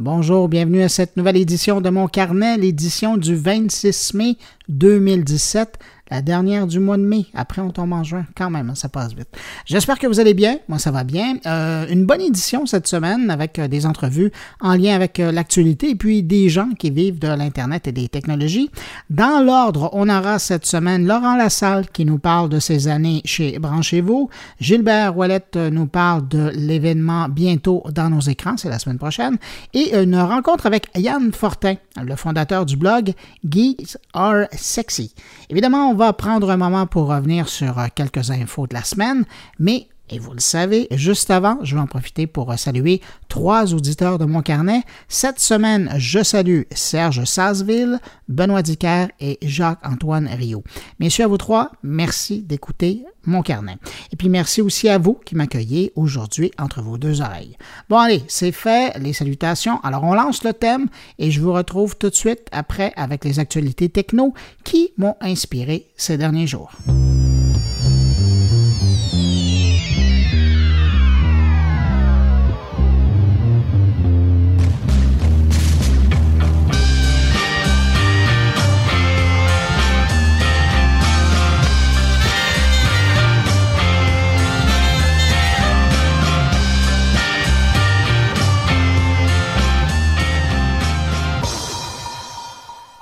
Bonjour, bienvenue à cette nouvelle édition de mon carnet, l'édition du 26 mai 2017 la dernière du mois de mai. Après, on tombe en juin. Quand même, hein, ça passe vite. J'espère que vous allez bien. Moi, ça va bien. Euh, une bonne édition cette semaine avec euh, des entrevues en lien avec euh, l'actualité et puis des gens qui vivent de l'Internet et des technologies. Dans l'ordre, on aura cette semaine Laurent Lassalle qui nous parle de ses années chez Branchez-vous. Gilbert Ouellette nous parle de l'événement bientôt dans nos écrans. C'est la semaine prochaine. Et une rencontre avec Yann Fortin, le fondateur du blog Geeks Are Sexy. Évidemment, va prendre un moment pour revenir sur euh, quelques infos de la semaine, mais et vous le savez, juste avant, je vais en profiter pour euh, saluer trois auditeurs de mon carnet. Cette semaine, je salue Serge Sasseville, Benoît Dicker et Jacques-Antoine Rio. Messieurs, à vous trois, merci d'écouter mon carnet. Et puis merci aussi à vous qui m'accueillez aujourd'hui entre vos deux oreilles. Bon allez, c'est fait, les salutations. Alors on lance le thème et je vous retrouve tout de suite après avec les actualités techno qui m'ont inspiré ces derniers jours.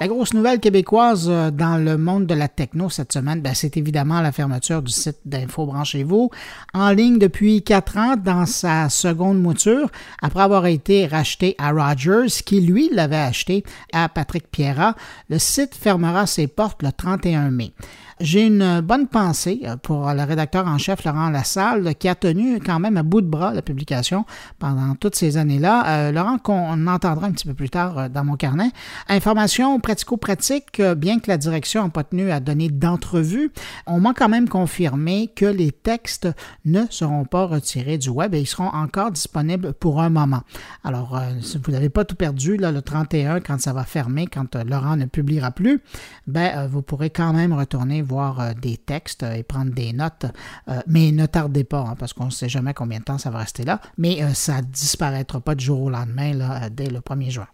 La grosse nouvelle québécoise euh, dans le monde de la techno cette semaine, ben, c'est évidemment la fermeture du site d'Info Branchez-vous, en ligne depuis quatre ans dans sa seconde mouture, après avoir été racheté à Rogers, qui lui l'avait acheté à Patrick Pierra. Le site fermera ses portes le 31 mai. J'ai une bonne pensée euh, pour le rédacteur en chef Laurent Lassalle qui a tenu quand même à bout de bras la publication pendant toutes ces années-là. Euh, Laurent, qu'on entendra un petit peu plus tard euh, dans mon carnet. Information pratico-pratique, bien que la direction n'a pas tenu à donner d'entrevue, on m'a quand même confirmé que les textes ne seront pas retirés du web et ils seront encore disponibles pour un moment. Alors, si vous n'avez pas tout perdu là, le 31 quand ça va fermer, quand Laurent ne publiera plus, ben, vous pourrez quand même retourner euh, des textes et prendre des notes. Euh, mais ne tardez pas, hein, parce qu'on ne sait jamais combien de temps ça va rester là. Mais euh, ça ne disparaîtra pas du jour au lendemain, là, dès le 1er juin.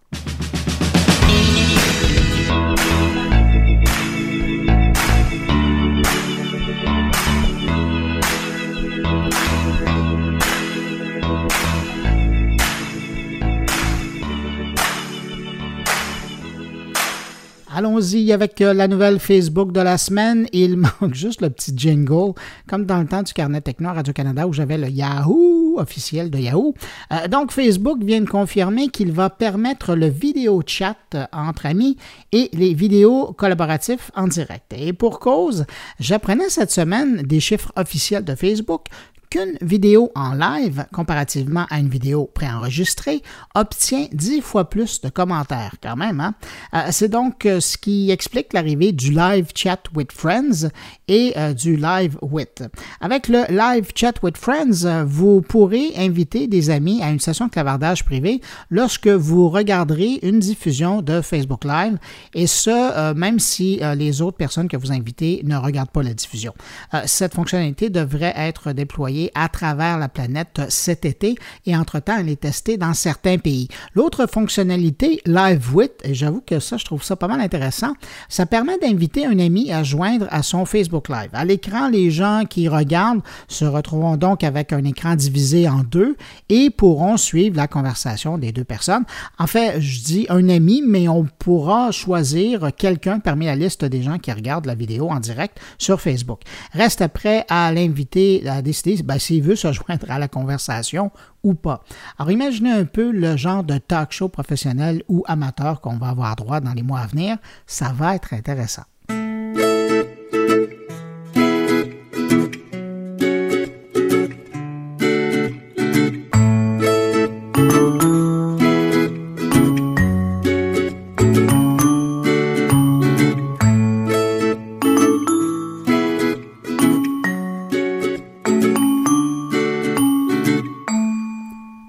Allons-y avec euh, la nouvelle Facebook de la semaine. Il manque juste le petit jingle, comme dans le temps du carnet techno Radio-Canada où j'avais le Yahoo officiel de Yahoo. Euh, donc, Facebook vient de confirmer qu'il va permettre le vidéo chat euh, entre amis et les vidéos collaboratifs en direct. Et pour cause, j'apprenais cette semaine des chiffres officiels de Facebook qu'une vidéo en live, comparativement à une vidéo préenregistrée, obtient dix fois plus de commentaires quand même. Hein? Euh, c'est donc euh, ce qui explique l'arrivée du live chat with friends et euh, du live with. Avec le live chat with friends, vous pourrez inviter des amis à une session de clavardage privé lorsque vous regarderez une diffusion de Facebook Live et ce, même si les autres personnes que vous invitez ne regardent pas la diffusion. cette fonctionnalité devrait être déployée à travers la planète cet été et entre-temps, elle est testée dans certains pays. L'autre fonctionnalité, Live With, et j'avoue que ça, je trouve ça pas mal intéressant, ça permet d'inviter un ami à joindre à son Facebook Live. À l'écran, les gens qui regardent se retrouveront donc avec un écran divisé en deux et pourront suivre la conversation des deux personnes. En fait, je dis un ami, mais on pourra choisir quelqu'un parmi la liste des gens qui regardent la vidéo en direct sur Facebook. Reste après à l'inviter à décider ben, s'il veut se joindre à la conversation ou pas. Alors imaginez un peu le genre de talk show professionnel ou amateur qu'on va avoir droit dans les mois à venir. Ça va être intéressant.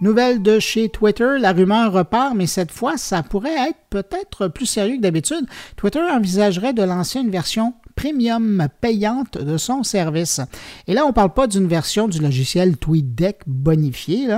Nouvelle de chez Twitter, la rumeur repart, mais cette fois, ça pourrait être peut-être plus sérieux que d'habitude. Twitter envisagerait de lancer une version premium payante de son service. Et là, on ne parle pas d'une version du logiciel TweetDeck bonifié,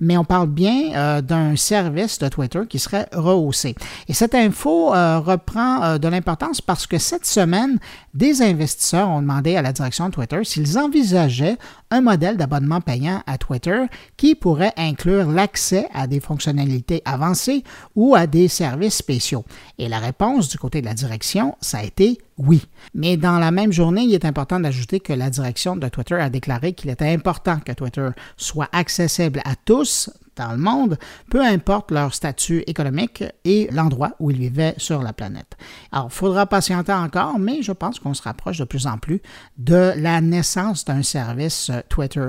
mais on parle bien euh, d'un service de Twitter qui serait rehaussé. Et cette info euh, reprend euh, de l'importance parce que cette semaine, des investisseurs ont demandé à la direction de Twitter s'ils envisageaient un modèle d'abonnement payant à Twitter qui pourrait inclure l'accès à des fonctionnalités avancées ou à des services spéciaux. Et la réponse du côté de la direction, ça a été oui. Mais dans la même journée, il est important d'ajouter que la direction de Twitter a déclaré qu'il était important que Twitter soit accessible à tous dans le monde, peu importe leur statut économique et l'endroit où ils vivaient sur la planète. Alors, il faudra patienter encore, mais je pense qu'on se rapproche de plus en plus de la naissance d'un service Twitter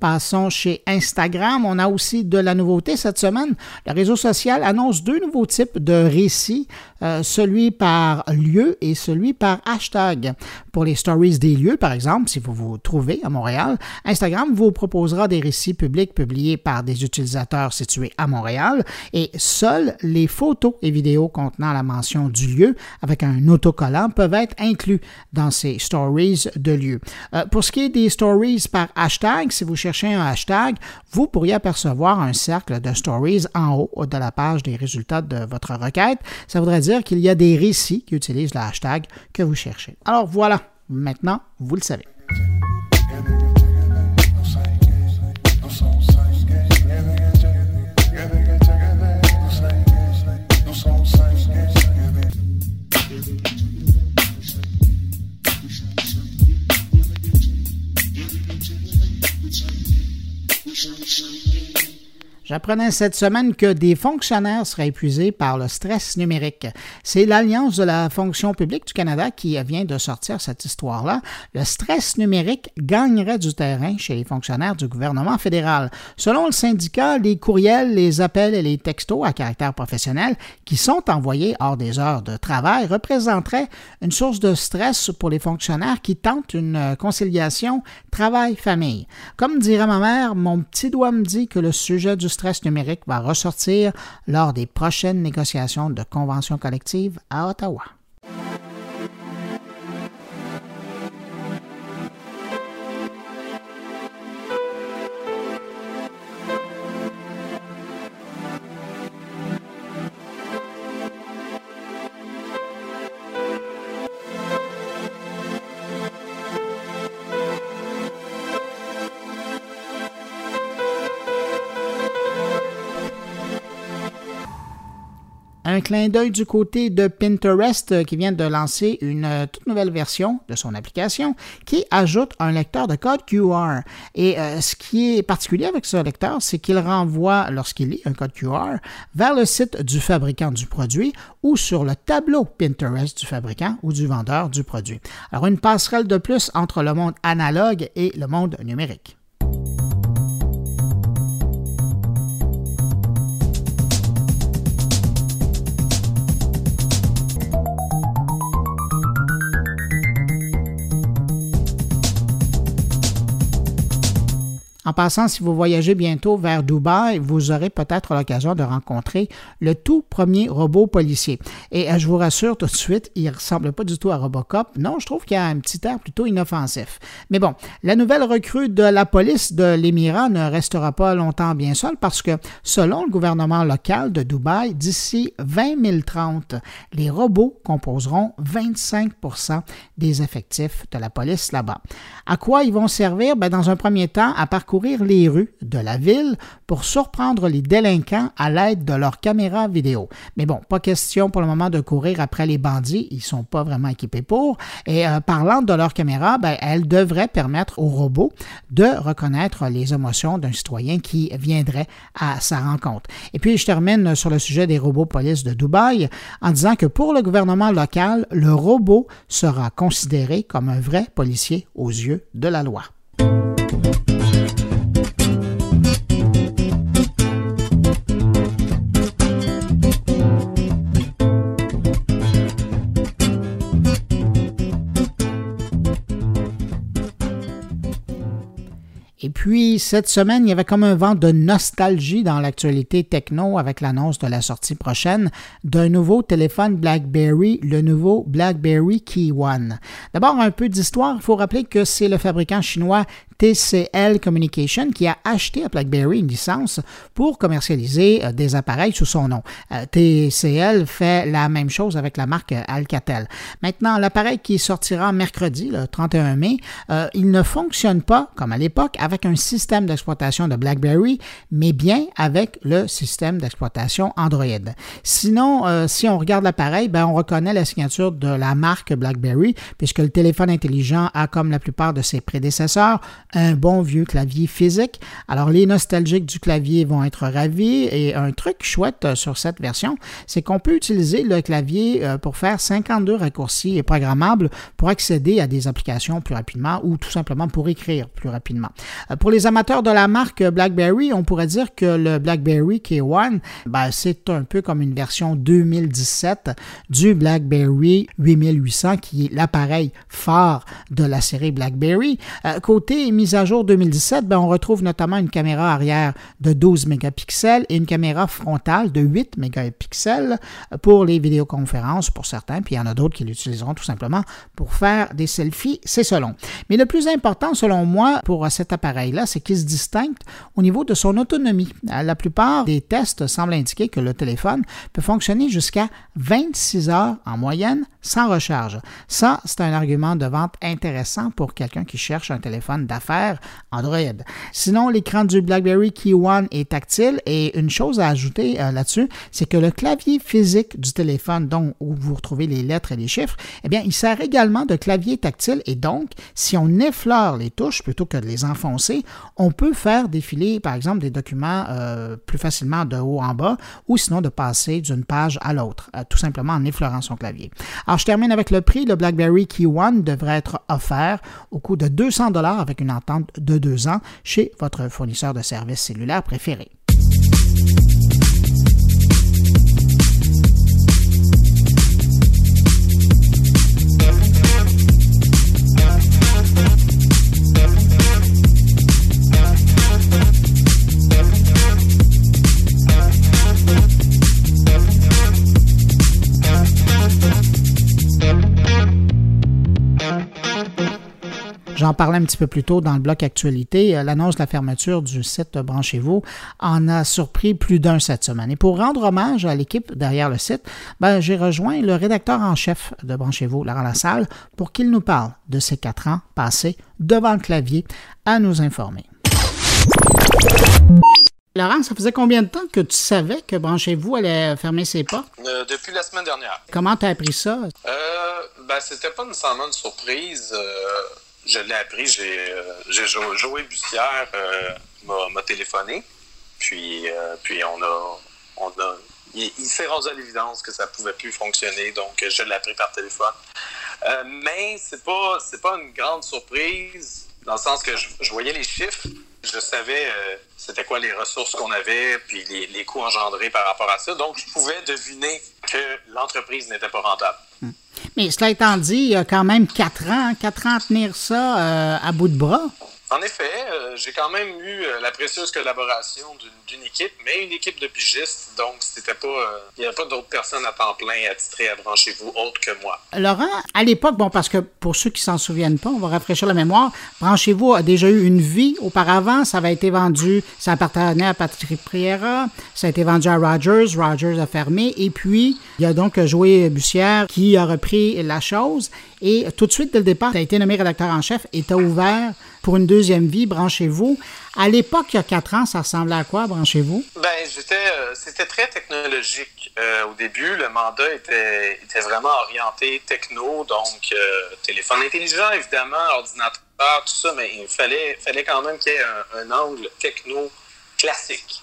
Passons chez Instagram. On a aussi de la nouveauté cette semaine. Le réseau social annonce deux nouveaux types de récits, euh, celui par lieu et celui par hashtag. Pour les stories des lieux, par exemple, si vous vous trouvez à Montréal, Instagram vous proposera des récits publics publiés par des utilisateurs situés à Montréal et seules les photos et vidéos contenant la mention du lieu avec un autocollant peuvent être inclus dans ces stories de lieu. Euh, pour ce qui est des stories par hashtag, si vous cherchez un hashtag, vous pourriez apercevoir un cercle de stories en haut de la page des résultats de votre requête. Ça voudrait dire qu'il y a des récits qui utilisent le hashtag que vous cherchez. Alors voilà, maintenant, vous le savez. J'apprenais cette semaine que des fonctionnaires seraient épuisés par le stress numérique. C'est l'Alliance de la fonction publique du Canada qui vient de sortir cette histoire-là. Le stress numérique gagnerait du terrain chez les fonctionnaires du gouvernement fédéral. Selon le syndicat, les courriels, les appels et les textos à caractère professionnel qui sont envoyés hors des heures de travail représenteraient une source de stress pour les fonctionnaires qui tentent une conciliation travail-famille. Comme dirait ma mère, mon petit doigt me dit que le sujet du stress numérique va ressortir lors des prochaines négociations de conventions collectives à Ottawa. Un clin d'œil du côté de Pinterest euh, qui vient de lancer une euh, toute nouvelle version de son application qui ajoute un lecteur de code QR. Et euh, ce qui est particulier avec ce lecteur, c'est qu'il renvoie, lorsqu'il lit un code QR, vers le site du fabricant du produit ou sur le tableau Pinterest du fabricant ou du vendeur du produit. Alors une passerelle de plus entre le monde analogue et le monde numérique. En passant, si vous voyagez bientôt vers Dubaï, vous aurez peut-être l'occasion de rencontrer le tout premier robot policier. Et euh, je vous rassure tout de suite, il ne ressemble pas du tout à Robocop. Non, je trouve qu'il a un petit air plutôt inoffensif. Mais bon, la nouvelle recrue de la police de l'Émirat ne restera pas longtemps bien seule parce que, selon le gouvernement local de Dubaï, d'ici 2030, les robots composeront 25% des effectifs de la police là-bas. À quoi ils vont servir? Ben, dans un premier temps, à parcourir les rues de la ville pour surprendre les délinquants à l'aide de leurs caméras vidéo. Mais bon, pas question pour le moment de courir après les bandits, ils sont pas vraiment équipés pour. Et euh, parlant de leurs caméras, ben, elles devraient permettre aux robots de reconnaître les émotions d'un citoyen qui viendrait à sa rencontre. Et puis, je termine sur le sujet des robots police de Dubaï en disant que pour le gouvernement local, le robot sera considéré comme un vrai policier aux yeux de la loi. Puis cette semaine, il y avait comme un vent de nostalgie dans l'actualité techno avec l'annonce de la sortie prochaine d'un nouveau téléphone BlackBerry, le nouveau BlackBerry Key One. D'abord, un peu d'histoire. Il faut rappeler que c'est le fabricant chinois TCL Communication qui a acheté à BlackBerry une licence pour commercialiser euh, des appareils sous son nom. Euh, TCL fait la même chose avec la marque Alcatel. Maintenant, l'appareil qui sortira mercredi, le 31 mai, euh, il ne fonctionne pas, comme à l'époque, avec un système d'exploitation de BlackBerry, mais bien avec le système d'exploitation Android. Sinon, si on regarde l'appareil, ben, on reconnaît la signature de la marque BlackBerry, puisque le téléphone intelligent a, comme la plupart de ses prédécesseurs, un bon vieux clavier physique. Alors, les nostalgiques du clavier vont être ravis et un truc chouette euh, sur cette version, c'est qu'on peut utiliser le clavier euh, pour faire 52 raccourcis et programmables pour accéder à des applications plus rapidement ou tout simplement pour écrire plus rapidement. Euh, pour les amateurs de la marque BlackBerry, on pourrait dire que le BlackBerry K1, ben, c'est un peu comme une version 2017 du BlackBerry 8800 qui est l'appareil phare de la série BlackBerry. côté mise à jour 2017, ben, on retrouve notamment une caméra arrière de 12 mégapixels et une caméra frontale de 8 mégapixels pour les vidéoconférences pour certains, puis il y en a d'autres qui l'utiliseront tout simplement pour faire des selfies, c'est selon. Mais le plus important selon moi pour cet appareil-là, c'est qu'il se distingue au niveau de son autonomie. La plupart des tests semblent indiquer que le téléphone peut fonctionner jusqu'à 26 heures en moyenne sans recharge. Ça, c'est un argument de vente intéressant pour quelqu'un qui cherche un téléphone d'affaires Android. Sinon, l'écran du BlackBerry Key One est tactile et une chose à ajouter euh, là-dessus, c'est que le clavier physique du téléphone, dont où vous retrouvez les lettres et les chiffres, eh bien, il sert également de clavier tactile et donc, si on effleure les touches plutôt que de les enfoncer, on peut faire défiler, par exemple, des documents euh, plus facilement de haut en bas ou sinon de passer d'une page à l'autre, euh, tout simplement en effleurant son clavier. Alors, je termine avec le prix. Le BlackBerry Key One devrait être offert au coût de 200 dollars avec une de deux ans chez votre fournisseur de services cellulaires préféré. J'en parlais un petit peu plus tôt dans le bloc actualité. Euh, l'annonce de la fermeture du site Branchez-vous en a surpris plus d'un cette semaine. Et pour rendre hommage à l'équipe derrière le site, ben, j'ai rejoint le rédacteur en chef de Branchez-vous, Laurent Lassalle, pour qu'il nous parle de ces quatre ans passés devant le clavier à nous informer. Laurent, ça faisait combien de temps que tu savais que Branchez-vous allait fermer ses portes? Euh, depuis la semaine dernière. Comment tu as appris ça? Euh, ben, c'était pas nécessairement une surprise. Euh, je l'ai appris. J'ai, euh, Joé Bussière euh, m'a, téléphoné. Puis, euh, puis on a. On a il, s'est rendu à l'évidence que ça pouvait plus fonctionner, donc je l'ai appris par téléphone. mais c'est pas pas une grande surprise dans le sens que je, voyais les chiffres, je savais c'était quoi les ressources qu'on avait, puis les, les coûts engendrés par rapport à ça. Donc, je pouvais deviner que l'entreprise n'était pas rentable. Hmm. Mais cela étant dit, il y a quand même quatre ans, quatre ans à tenir ça euh, à bout de bras. En effet, euh, j'ai quand même eu euh, la précieuse collaboration d'une équipe, mais une équipe de pigistes, donc c'était pas, il n'y avait pas d'autres personnes à temps plein attitrées à Branchez-vous autres que moi. Laurent, à l'époque, bon, parce que pour ceux qui s'en souviennent pas, on va rafraîchir la mémoire, Branchez-vous a déjà eu une vie auparavant, ça avait été vendu, ça appartenait à Patrick Priera, ça a été vendu à Rogers, Rogers a fermé, et puis il y a donc Joël Bussière qui a repris la chose, et tout de suite, dès le départ, tu as été nommé rédacteur en chef et tu as ouvert pour une deuxième vie, branchez-vous. À l'époque, il y a quatre ans, ça ressemblait à quoi, branchez-vous? Ben, j'étais, euh, c'était très technologique euh, au début. Le mandat était, vraiment orienté techno, donc euh, téléphone intelligent, évidemment, ordinateur, tout ça, mais il fallait, fallait quand même qu'il y ait un, angle techno classique.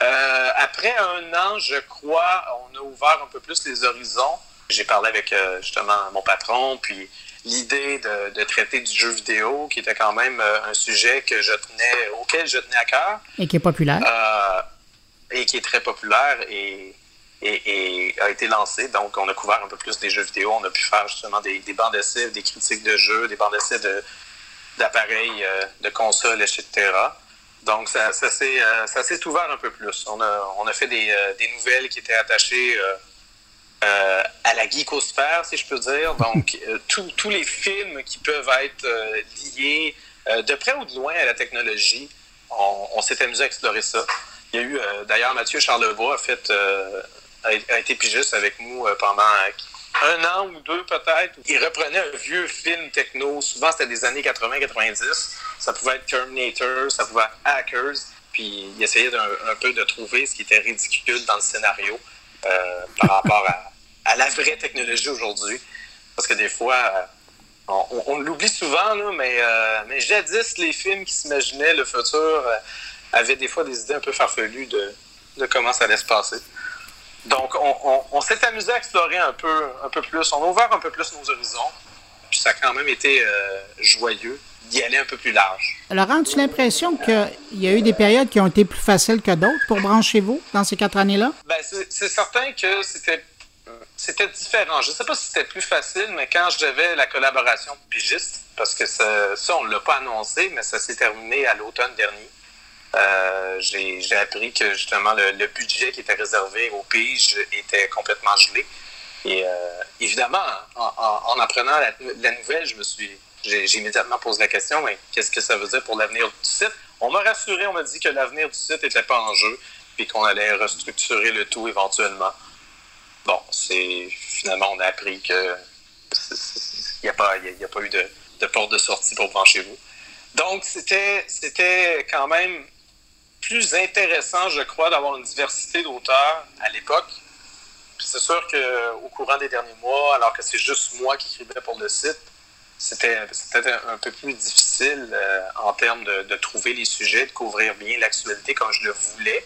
après un an, je crois, on a ouvert un peu plus les horizons. J'ai parlé avec justement mon patron, puis l'idée de, traiter du jeu vidéo, qui était quand même euh, un sujet que je tenais, auquel je tenais à cœur. Et qui est populaire. Euh, et qui est très populaire et, et, a été lancé. Donc, on a couvert un peu plus des jeux vidéo. On a pu faire justement des, des bandes d'essais, des critiques de jeux, des bandes d'essais d'appareils, de, euh, de consoles, etc. Donc, ça, ça s'est ouvert un peu plus. On a, on a fait des, des nouvelles qui étaient attachées euh, à la geekosphère, si je peux dire. Donc, euh, tous les films qui peuvent être euh, liés de près ou de loin à la technologie, on, s'est amusé à explorer ça. Il y a eu, d'ailleurs, Mathieu Charlebois a, fait, a, été pigiste avec nous pendant un an ou deux peut-être. Il reprenait un vieux film techno. Souvent, c'était des années 80-90. Ça pouvait être Terminator, ça pouvait être Hackers. Puis il essayait un, peu de trouver ce qui était ridicule dans le scénario par rapport à, à la vraie technologie aujourd'hui. Parce que des fois, euh, on, l'oublie souvent, là, mais, euh, mais jadis, les films qui s'imaginaient le futur euh, avaient des fois des idées un peu farfelues de, de comment ça allait se passer. Donc, on, s'est amusé à explorer un peu, un peu plus. On a ouvert un peu plus nos horizons. Puis ça a quand même été joyeux d'y aller un peu plus large. Laurent, as-tu l'impression qu'il y a eu des périodes qui ont été plus faciles que d'autres pour brancher vous dans ces quatre années-là? Ben, c'est certain que c'était c'était différent. Je ne sais pas si c'était plus facile, mais quand j'avais la collaboration pigiste, parce que ça, on ne l'a pas annoncé, mais ça s'est terminé à l'automne dernier. Euh, j'ai appris que justement le, budget qui était réservé aux piges était complètement gelé. Et euh, évidemment, en, apprenant la, nouvelle, je me suis, j'ai immédiatement posé la question, qu'est-ce que ça veut dire pour l'avenir du site? On m'a rassuré, on m'a dit que l'avenir du site n'était pas en jeu, puis qu'on allait restructurer le tout éventuellement bon, c'est finalement, on a appris que il n'y a, pas, a pas eu de, porte de sortie pour brancher vous. Donc, c'était, quand même plus intéressant, je crois, d'avoir une diversité d'auteurs à l'époque. C'est sûr qu'au courant des derniers mois, alors que c'est juste moi qui écrivais pour le site, c'était, c'était un peu plus difficile euh, en termes de, de, trouver les sujets, de couvrir bien l'actualité comme je le voulais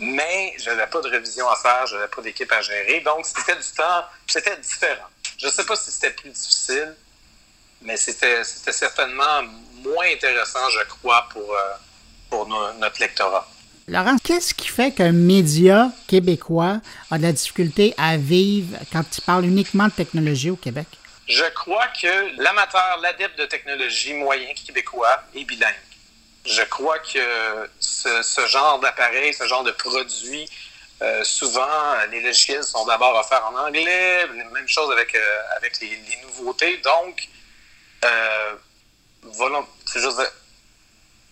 mais je n'avais pas de révision à faire, je n'avais pas d'équipe à gérer. Donc, c'était du temps, c'était différent. Je ne sais pas si c'était plus difficile, mais c'était certainement moins intéressant, je crois, pour, euh, pour notre lectorat. Laurent, qu'est-ce qui fait qu'un média québécois a de la difficulté à vivre quand il parle uniquement de technologie au Québec? Je crois que l'amateur, l'adepte de technologie moyen québécois est bilingue. Je crois que ce, genre d'appareil, ce genre de produit, euh, souvent, les logiciels sont d'abord offerts en anglais, même chose avec, euh, avec les, nouveautés. Donc, euh, voilà,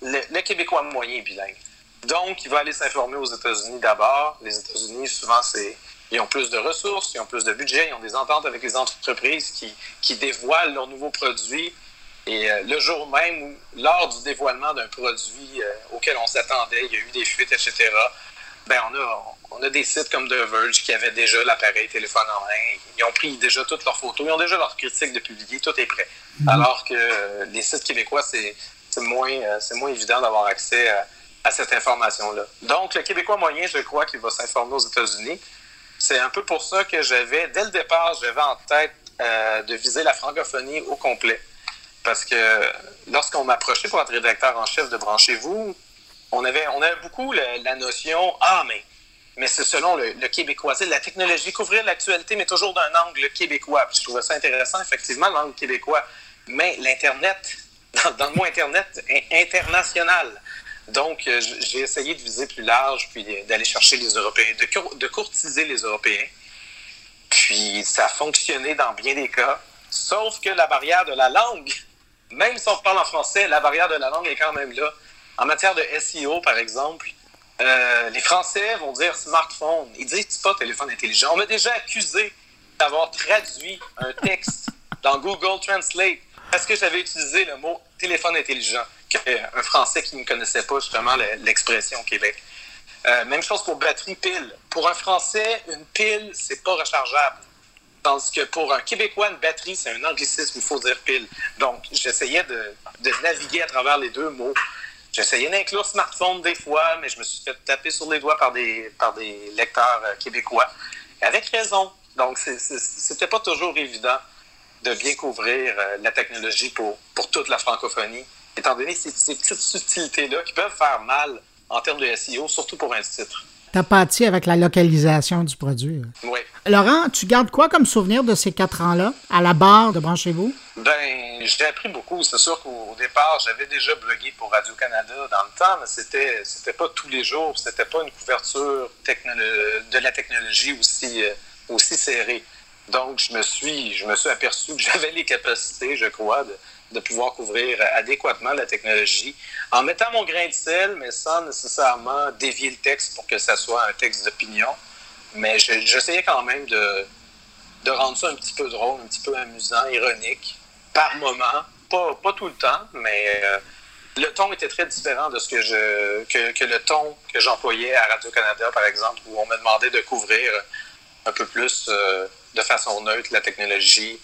le, le, Québécois moyen est bilingue. Donc, il va aller s'informer aux États-Unis d'abord. Les États-Unis, souvent, c'est ils ont plus de ressources, ils ont plus de budget, ils ont des ententes avec les entreprises qui, qui dévoilent leurs nouveaux produits et euh, le jour même, lors du dévoilement d'un produit euh, auquel on s'attendait, il y a eu des fuites, etc., ben on, a, on a des sites comme The Verge qui avaient déjà l'appareil téléphone en main. Ils ont pris déjà toutes leurs photos, ils ont déjà leurs critiques de publier, tout est prêt. Mhm. Alors que euh, les sites québécois, c'est moins, moins évident d'avoir accès à, à cette information-là. Donc, le Québécois moyen, je crois qu'il va s'informer aux États-Unis. C'est un peu pour ça que j'avais, dès le départ, j'avais en tête de viser la francophonie au complet. Parce que lorsqu'on m'approchait pour être rédacteur en chef de Branchez-vous, on avait, on avait beaucoup la, notion Ah, mais, mais c'est selon le, québécois. C'est la technologie, couvrir l'actualité, mais toujours d'un angle québécois. je trouvais ça intéressant, effectivement, l'angle québécois. Mais l'Internet, dans, le mot Internet, est international. Donc, euh, j'ai essayé de viser plus large, puis d'aller chercher les Européens, de, de courtiser les Européens. Puis, ça a fonctionné dans bien des cas, sauf que la barrière de la langue même si on parle en français, la barrière de la langue est quand même là. En matière de SEO, par exemple, euh, les Français vont dire smartphone. Ils disent pas téléphone intelligent. On m'a déjà accusé d'avoir traduit un texte dans Google Translate parce que j'avais utilisé le mot téléphone intelligent, un Français qui ne connaissait pas justement l'expression au Québec. Euh, même chose pour batterie pile. Pour un Français, une pile, c'est pas rechargeable. Tandis que pour un Québécois, une batterie, c'est un anglicisme, il faut dire pile. Donc, j'essayais de, naviguer à travers les deux mots. J'essayais d'inclure smartphone des fois, mais je me suis fait taper sur les doigts par des, par des lecteurs euh, québécois. Avec raison. Donc, c'était pas toujours évident de bien couvrir euh, la technologie pour, pour toute la francophonie, étant donné ces, ces petites subtilités-là qui peuvent faire mal en termes de SEO, surtout pour un titre. T'as pâti avec la localisation du produit. Oui. Laurent, tu gardes quoi comme souvenir de ces quatre ans-là à la barre de Branchez-vous? Ben, j'ai appris beaucoup. C'est sûr qu'au départ, j'avais déjà blogué pour Radio-Canada dans le temps, mais c'était, c'était pas tous les jours. C'était pas une couverture de la technologie aussi, euh, aussi serrée. Donc, je me suis, je me suis aperçu que j'avais les capacités, je crois, de, de pouvoir couvrir adéquatement la technologie en mettant mon grain de sel, mais sans nécessairement dévier le texte pour que ça soit un texte d'opinion. Mais j'essayais quand même de, de rendre ça un petit peu drôle, un petit peu amusant, ironique, par moment. Pas, pas tout le temps, mais euh, le ton était très différent de ce que je que, que le ton que j'employais à Radio-Canada, par exemple, où on me demandait de couvrir un peu plus euh, de façon neutre la technologie.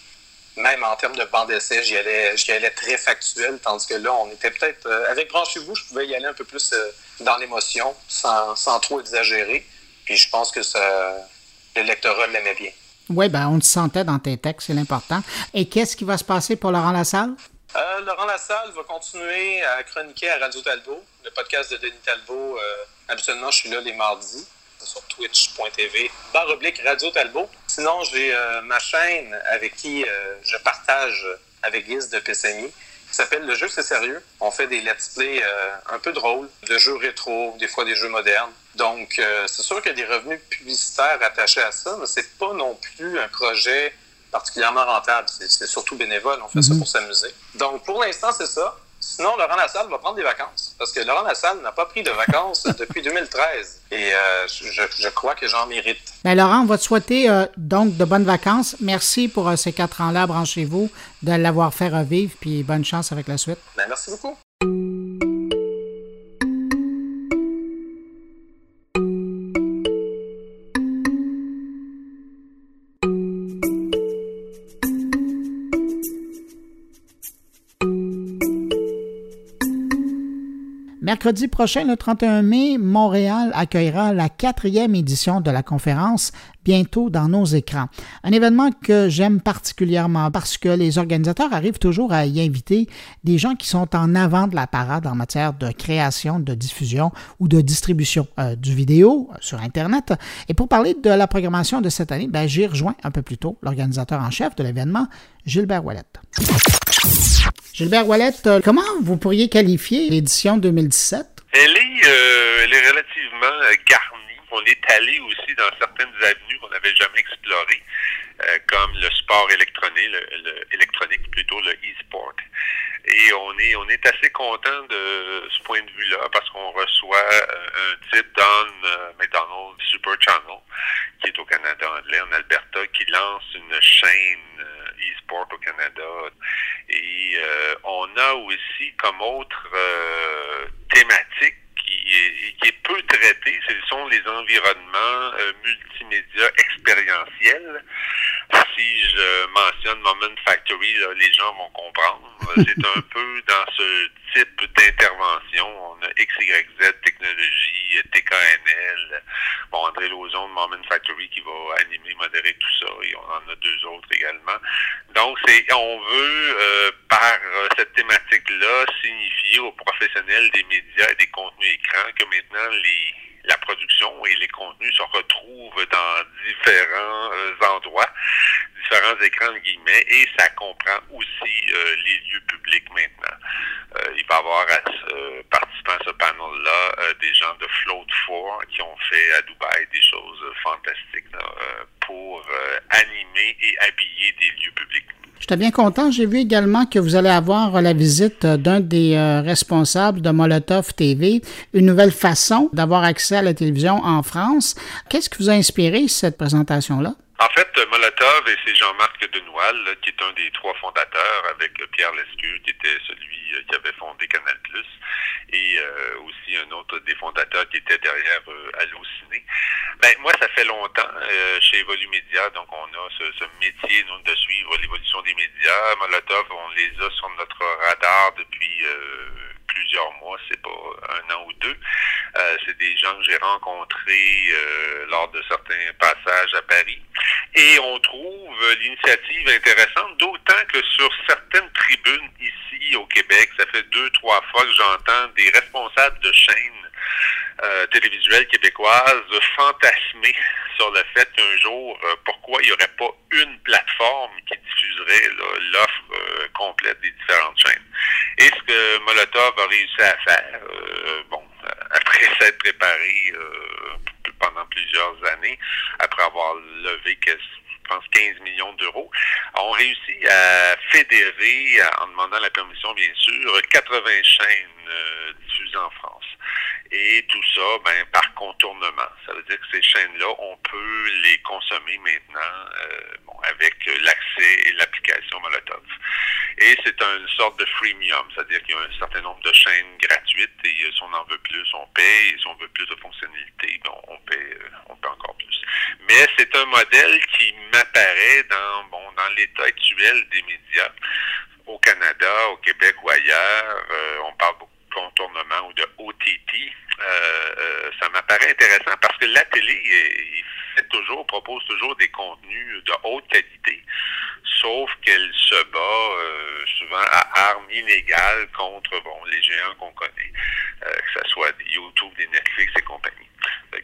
Même en termes de bande d'essai, j'y allais, j'y allais très factuel, tandis que là, on était peut-être. Euh, avec Branchez-vous, je pouvais y aller un peu plus dans l'émotion, sans, sans trop exagérer. Puis je pense que ça, le lectorat l'aimait bien. Oui, ben on te sentait dans tes textes, c'est l'important. Et qu'est-ce qui va se passer pour Laurent Lassalle? Euh, Laurent Lassalle va continuer à chroniquer à Radio Talbot, le podcast de Denis Talbot. Euh, habituellement, je suis là les mardis sur twitch.tv, barre oblique Radio Talbot. Sinon, j'ai euh, ma chaîne avec qui je partage avec Guise de PSMI qui s'appelle Le jeu c'est sérieux. On fait des let's play un peu drôles, de jeux rétro, des fois des jeux modernes. Donc, euh, c'est sûr qu'il y a des revenus publicitaires attachés à ça, mais c'est pas non plus un projet particulièrement rentable. C'est surtout bénévole, on fait ça mhm. pour s'amuser. Donc, pour l'instant, c'est ça. Sinon, Laurent Lassalle va prendre des vacances. Parce que Laurent Lassalle n'a pas pris de vacances depuis 2013. Et euh, je, crois que j'en mérite. Bien, Laurent, on va te souhaiter euh, donc de bonnes vacances. Merci pour ces quatre ans-là, branchez-vous, de l'avoir fait revivre. Puis bonne chance avec la suite. Bien, merci beaucoup. Mercredi prochain, le 31 mai, Montréal accueillera la quatrième édition de la conférence Bientôt dans nos écrans. Un événement que j'aime particulièrement parce que les organisateurs arrivent toujours à y inviter des gens qui sont en avant de la parade en matière de création, de diffusion ou de distribution euh, du vidéo euh, sur Internet. Et pour parler de la programmation de cette année, ben, j'ai rejoint un peu plus tôt l'organisateur en chef de l'événement, Gilbert Wallet. Gilbert Wallet, euh, comment vous pourriez qualifier l'édition 2017? Elle est, euh, elle est relativement euh, garnie. On est allé aussi dans certaines avenues qu'on n'avait jamais explorées, comme le sport électronique, le, électronique plutôt, le e-sport. Et on est, on est assez content de ce point de vue-là parce qu'on reçoit un type dans McDonald's Super Channel, qui est au Canada en Alberta, qui lance une chaîne e-sport au Canada. Et euh, on a aussi comme autre euh, thématique qui est, qui est peu traitée, ce sont les environnements euh, multimédia expérientiels. Si je mentionne Moment Factory, les gens vont comprendre. C'est un peu dans ce type d'intervention. On a XYZ Technologie, TKNL, bon, André Lauzon de Moment Factory qui va animer, modérer tout ça, et on en a deux autres également. Donc, c'est, on veut, euh, par cette thématique-là, signifier aux professionnels des médias et des contenus écrans que maintenant les la production et les contenus se retrouvent dans différents euh, endroits, différents écrans de guillemets, et ça comprend aussi euh, les lieux publics maintenant. Euh, il va y avoir à ce, participant à ce panel-là des gens de Float 4 qui ont fait à Dubaï des choses fantastiques pour animer et habiller des lieux publics. J'étais bien content. J'ai vu également que vous allez avoir la visite d'un des euh, responsables de Molotov TV, une nouvelle façon d'avoir accès à la télévision en France. Qu'est-ce qui vous a inspiré cette présentation-là? En fait, Molotov, et c'est Jean-Marc Denoil, qui est un des trois fondateurs, avec Pierre Lescure, qui était celui euh, qui avait fondé Canal+, et euh, aussi un autre des fondateurs qui était derrière euh, Allociné. Ben, moi, ça fait longtemps chez Evolumédia, donc on a ce, ce métier nous, de suivre l'évolution des médias. Molotov, on les a sur notre radar depuis plusieurs mois, c'est pas un an ou deux. Euh, c'est des gens que j'ai rencontrés euh, lors de certains passages à Paris. Et on trouve l'initiative intéressante, d'autant que sur certaines tribunes ici au Québec, ça fait deux, trois fois que j'entends des responsables de chaînes euh, télévisuelles québécoises fantasmer sur le fait qu'un jour, pourquoi il n'y aurait pas une plateforme qui diffuserait l'offre complète des différentes chaînes. Et ce que Molotov a réussi à faire, bon, après s'être préparé pendant plusieurs années, après avoir levé je pense 15 millions d'euros, ont réussi à fédérer, en demandant la permission bien sûr, 80 chaînes euh, diffusées en France. Et tout ça, ben, par contournement. Ça veut dire que ces chaînes-là, on peut les consommer maintenant euh, bon, avec l'accès et l'application Molotov. Et c'est une sorte de freemium, c'est-à-dire qu'il y a un certain nombre de chaînes gratuites et euh, si on en veut plus, on paye. Et si on veut plus de fonctionnalités, on paie, on encore plus. Mais c'est un modèle qui m'apparaît dans, bon, dans l'état actuel des médias au Canada, au Québec ou ailleurs. on parle beaucoup contournement ou de OTT, ça m'apparaît intéressant parce que la télé, il fait toujours, propose toujours des contenus de haute qualité, sauf qu'elle se bat euh, souvent à armes inégales contre bon les géants qu'on connaît, que ce soit des YouTube, des Netflix et compagnie.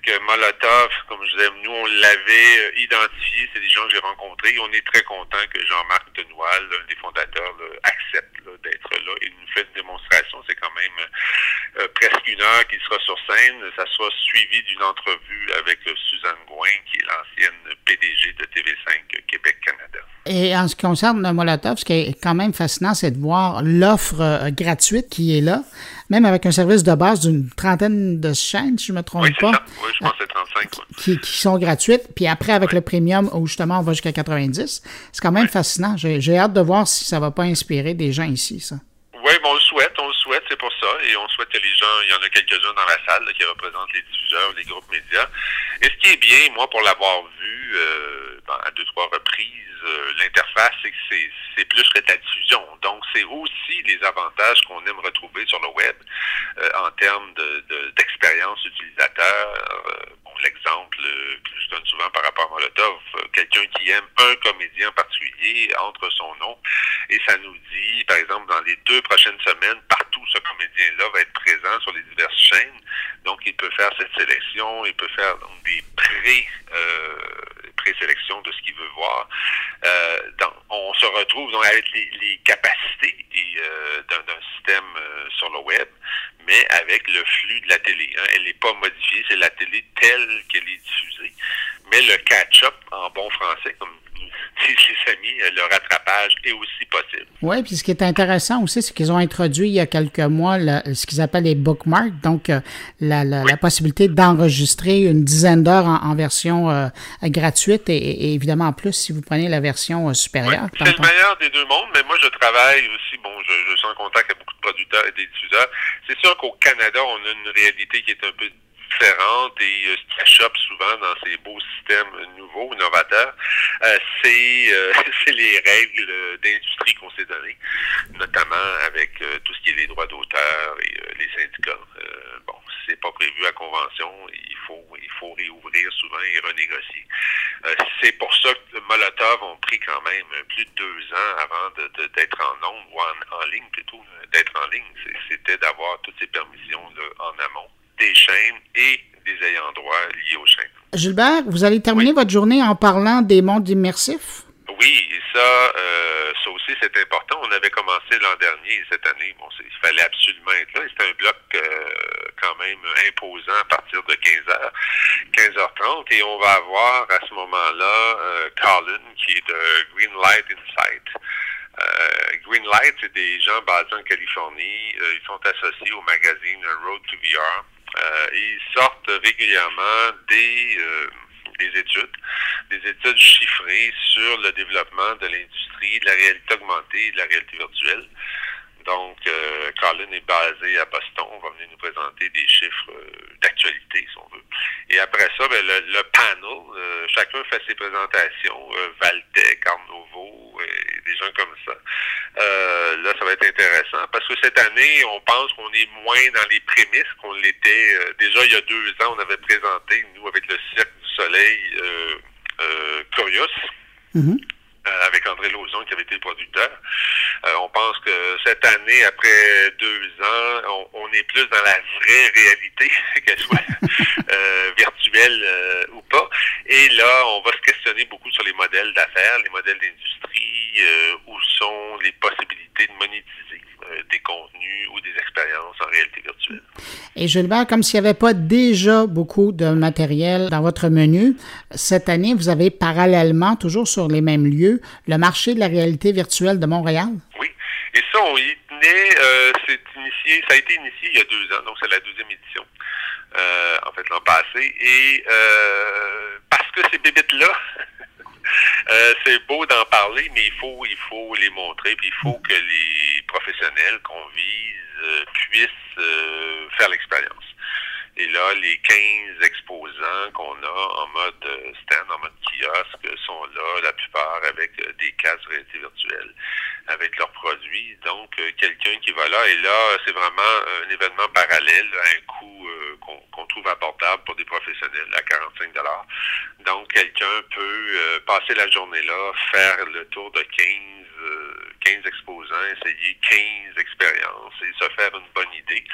Que Molotov, comme je disais, nous, on l'avait identifié, c'est des gens que j'ai rencontrés. On est très content que Jean-Marc Denois, l'un des fondateurs, accepte d'être là et nous fait une démonstration. C'est quand même euh, presque une heure qu'il sera sur scène. Ça sera suivi d'une entrevue avec euh, Suzanne Gouin, qui est l'ancienne PDG de TV5 Québec-Canada. Et en ce qui concerne Molotov, ce qui est quand même fascinant, c'est de voir l'offre euh, gratuite qui est là, même avec un service de base d'une trentaine de chaînes, si je ne me trompe pas. Oui, je pense que c'est 35. Qui, qui, sont gratuites. Puis après, avec le premium, où justement on va jusqu'à 90, c'est quand même fascinant. J'ai hâte de voir si ça ne va pas inspirer des gens ici, ça. Oui, bon, on le souhaite, on le souhaite, c'est pour ça. Et on souhaite que les gens, il y en a quelques-uns dans la salle qui représentent les diffuseurs, les groupes médias. Et ce qui est bien, moi, pour l'avoir vu euh, à deux, trois reprises, euh, l'interface, c'est que c'est plus que la diffusion. Donc, c'est aussi les avantages qu'on aime retrouver sur le web euh, en termes d'expérience de, utilisateur. Euh, l'exemple que je donne souvent par rapport à Molotov, quelqu'un qui aime un comédien particulier entre son nom et ça nous dit, par exemple, dans les deux prochaines semaines, partout ce comédien-là va être présent sur les diverses chaînes. Donc, il peut faire cette sélection, il peut faire donc, des pré- présélection de ce qu'il veut voir. Euh, on se retrouve avec les, capacités euh, d'un système euh, sur le web, mais avec le flux de la télé. Hein. Elle n'est pas modifiée, c'est la télé telle qu'elle est diffusée. Mais le catch-up, en bon français, comme ses amis, le rattrapage est aussi possible. Oui, puis ce qui est intéressant aussi, c'est qu'ils ont introduit il y a quelques mois ce qu'ils appellent les bookmarks, donc euh, la, la, possibilité d'enregistrer une dizaine d'heures en, version euh, gratuite et, évidemment en plus si vous prenez la version euh, supérieure. c'est le meilleur des deux mondes, mais moi je travaille aussi, bon, je, je suis en contact avec beaucoup de producteurs et des diffuseurs. C'est sûr qu'au Canada, on a une réalité qui est un peu différentes et euh, ce qui achoppe souvent dans ces beaux systèmes nouveaux, innovateurs, euh, euh, c'est les règles d'industrie qu'on s'est données, notamment avec tout ce qui est les droits d'auteur et les syndicats. bon, c'est pas prévu à convention, il faut il faut réouvrir souvent et renégocier. c'est pour ça que Molotov ont pris quand même plus de deux ans avant d'être en nombre ou en, ligne plutôt, d'être en ligne. C'était d'avoir toutes ces permissions en amont des chaînes et des ayants droit liés aux chaînes. Gilbert, vous allez terminer votre journée en parlant des mondes immersifs? Oui, et ça, euh, ça aussi c'est important. On avait commencé l'an dernier et cette année, bon, il fallait absolument être là. C'était un bloc euh, quand même imposant à partir de 15h, 15h30. Et on va avoir à ce moment-là euh, Colin, qui est de Greenlight Insight. Euh, Greenlight, c'est des gens basés en Californie. ils sont associés au magazine Road to VR. Euh, ils sortent régulièrement des, euh, des études, des études chiffrées sur le développement de l'industrie, de la réalité augmentée et de la réalité virtuelle. Donc, euh, Colin est basé à Boston. On va venir nous présenter des chiffres d'actualité, si on veut. Et après ça, ben, le, panel, chacun fait ses présentations. Valtech, Arnovo, des gens comme ça. Euh, là, ça va être intéressant parce que cette année, on moins dans les prémices qu'on l'était. Euh, déjà, il y a deux ans, on avait présenté, nous, avec le Cirque du Soleil, euh, euh Curious. Mm-hmm. avec André Lauzon qui avait été producteur. on pense que cette année, après deux ans, on, est plus dans la vraie réalité, qu'elle soit virtuelle ou pas. Et Et là, on va se questionner beaucoup sur les modèles d'affaires, les modèles d'industrie, euh, où sont les possibilités de monétiser euh, des contenus ou des expériences en réalité virtuelle. Et Gilbert, comme s'il n'y avait pas déjà beaucoup de matériel dans votre menu, cette année, vous avez parallèlement, toujours sur les mêmes lieux, le marché de la réalité virtuelle de Montréal? Oui. Et ça, on y tenait, euh, c'est initié, ça a été initié il y a deux ans, donc c'est la deuxième édition. Euh, en fait l'an passé. Et euh, parce que ces bébites-là, c'est beau d'en parler, mais il faut, il faut les montrer, puis il faut que les professionnels qu'on vise puissent faire l'expérience. Et là, les 15 exposants qu'on a en mode stand, en mode kiosque, sont là, la plupart avec des casques réalité virtuelle, avec leurs produits. Donc, quelqu'un qui va là, et là, c'est vraiment un événement parallèle, à un coût qu'on trouve abordable pour des professionnels à 45 Donc, quelqu'un peut euh, passer la journée là, faire le tour de 15, 15 euh, exposants, essayer 15 expériences et se faire une bonne idée.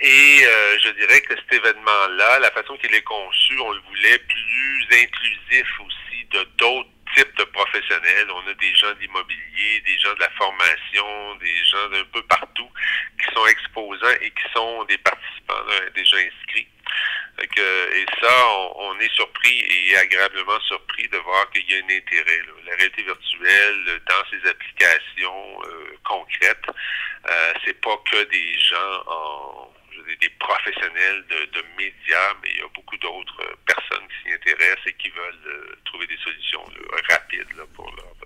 Et euh, je dirais que cet événement-là, la façon qu'il est conçu, on le voulait plus inclusif aussi de d'autres types de professionnels. On a des gens d'immobilier, des gens de la formation, des gens d'un peu partout qui sont exposants et qui sont des participants déjà inscrits. Et ça, on, est surpris et agréablement surpris de voir qu'il y a un intérêt. La réalité virtuelle, dans ses applications euh, concrètes, euh, c'est pas que des gens en des professionnels de, médias, mais il y a beaucoup d'autres personnes qui s'y intéressent et qui veulent euh, trouver des solutions rapides pour leur,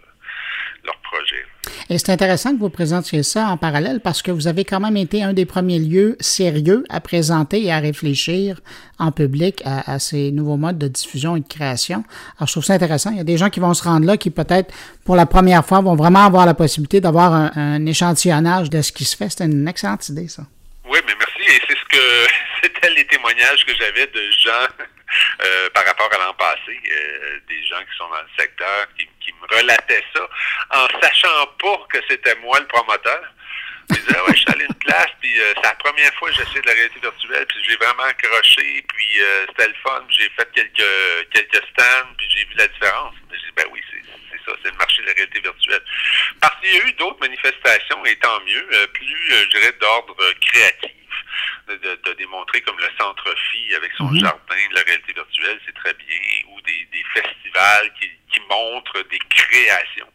leur projet. Et c'est intéressant que vous présentiez ça en parallèle parce que vous avez quand même été un des premiers lieux sérieux à présenter et à réfléchir en public à, ces nouveaux modes de diffusion et de création. Alors, je trouve ça intéressant. Il y a des gens qui vont se rendre là qui peut-être pour la première fois vont vraiment avoir la possibilité d'avoir un, un échantillonnage de ce qui se fait. C'est une excellente idée, ça. Oui, mais merci. Et c'est ce que c'était les témoignages que j'avais de gens euh, par rapport à l'an passé, euh, des gens qui sont dans le secteur qui, me relataient ça, en sachant pas que c'était moi le promoteur. Ils disaient, ouais, je suis allé une place, puis euh, c'est la première fois que j'essaie de la réalité virtuelle, puis j'ai vraiment accroché, puis c'était le fun, j'ai fait quelques quelques stands, puis j'ai vu la différence. J'ai dit, ben oui, c'est ça, c'est le marché de la réalité virtuelle. Parce qu'il y a eu d'autres manifestations, et tant mieux, plus, je dirais, d'ordre créatif de, démontrer comme le Centre Phi avec son mhm. jardin de la réalité virtuelle, c'est très bien, ou des, festivals qui, des créations.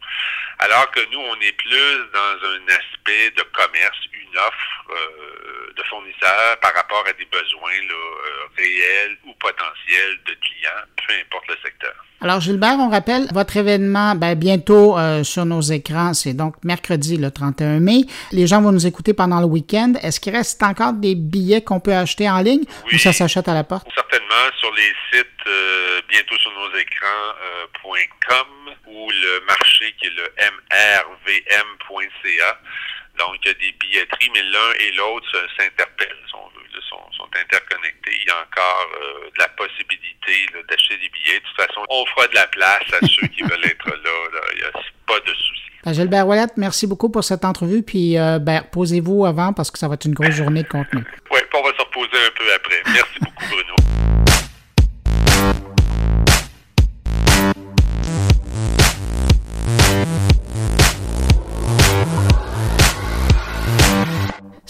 Alors que nous, on est plus dans un aspect de commerce, une offre euh, de fournisseurs par rapport à des besoins euh, réels ou potentiels de clients, peu importe le secteur. Alors, Gilbert, on rappelle votre événement ben, bientôt euh, sur nos écrans. C'est donc mercredi le 31 mai. Les gens vont nous écouter pendant le week-end. Est-ce qu'il reste encore des billets qu'on peut acheter en ligne ou ça s'achète à la porte? Certainement sur les sites bientôt sur nos écrans.com ou le marché qui est le mrvm.ca. Donc, il y a des billetteries, mais l'un et l'autre s'interpellent, si on veut, sont, sont, interconnectés. Il y a encore euh, de la possibilité d'acheter des billets. De toute façon, on fera de la place à ceux qui veulent être là. Il n'y a pas de souci. Ben, Gilbert Wallet, merci beaucoup pour cette entrevue. Puis, euh, ben, posez-vous avant parce que ça va être une grosse journée de contenu. Oui, on va se reposer un peu après. Merci beaucoup, Bruno.